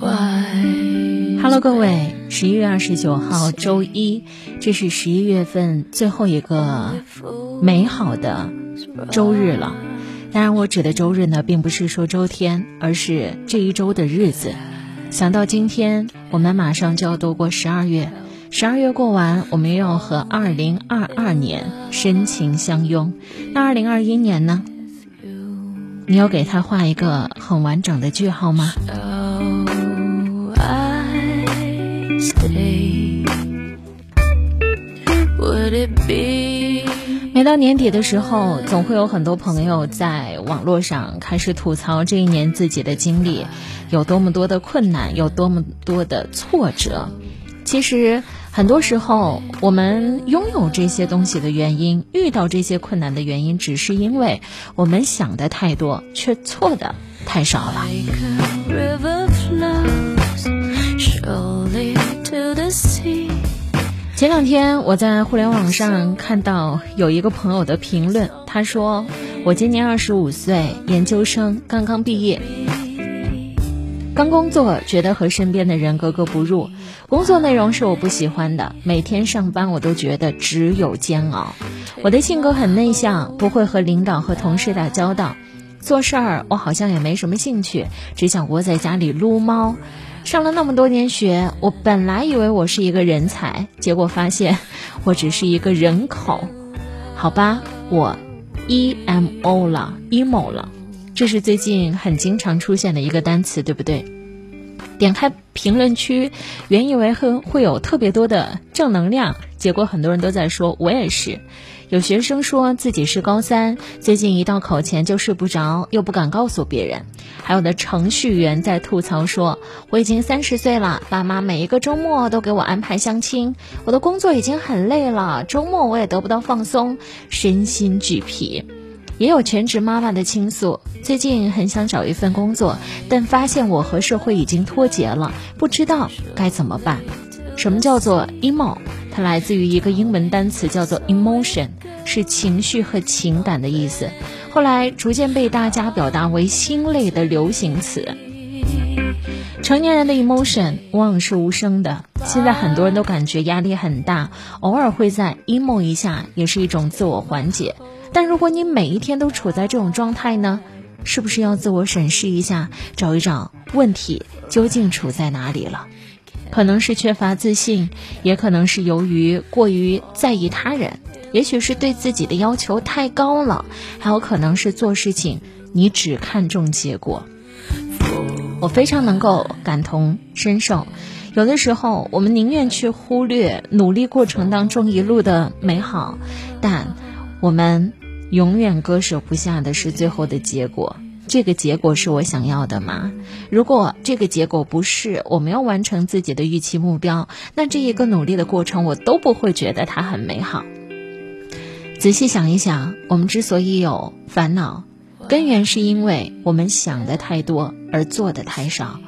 Hello，各位，十一月二十九号周一，这是十一月份最后一个美好的周日了。当然，我指的周日呢，并不是说周天，而是这一周的日子。想到今天，我们马上就要度过十二月，十二月过完，我们又要和二零二二年深情相拥。那二零二一年呢？你要给他画一个很完整的句号吗？每到年底的时候，总会有很多朋友在网络上开始吐槽这一年自己的经历有多么多的困难，有多么多的挫折。其实很多时候，我们拥有这些东西的原因，遇到这些困难的原因，只是因为我们想的太多，却错的太少了。前两天我在互联网上看到有一个朋友的评论，他说：“我今年二十五岁，研究生刚刚毕业，刚工作，觉得和身边的人格格不入，工作内容是我不喜欢的，每天上班我都觉得只有煎熬。我的性格很内向，不会和领导和同事打交道，做事儿我好像也没什么兴趣，只想窝在家里撸猫。”上了那么多年学，我本来以为我是一个人才，结果发现我只是一个人口。好吧，我 E M O 了，emo 了，这是最近很经常出现的一个单词，对不对？点开评论区，原以为会会有特别多的正能量，结果很多人都在说我也是。有学生说自己是高三，最近一到考前就睡不着，又不敢告诉别人。还有的程序员在吐槽说：“我已经三十岁了，爸妈每一个周末都给我安排相亲，我的工作已经很累了，周末我也得不到放松，身心俱疲。”也有全职妈妈的倾诉：“最近很想找一份工作，但发现我和社会已经脱节了，不知道该怎么办。”什么叫做 emo？它来自于一个英文单词，叫做 emotion，是情绪和情感的意思。后来逐渐被大家表达为心累的流行词。成年人的 emotion 往往是无声的，现在很多人都感觉压力很大，偶尔会在 emo 一下，也是一种自我缓解。但如果你每一天都处在这种状态呢？是不是要自我审视一下，找一找问题究竟处在哪里了？可能是缺乏自信，也可能是由于过于在意他人，也许是对自己的要求太高了，还有可能是做事情你只看重结果。我非常能够感同身受，有的时候我们宁愿去忽略努力过程当中一路的美好，但我们永远割舍不下的是最后的结果。这个结果是我想要的吗？如果这个结果不是我没有完成自己的预期目标，那这一个努力的过程我都不会觉得它很美好。仔细想一想，我们之所以有烦恼，根源是因为我们想的太多而做的太少。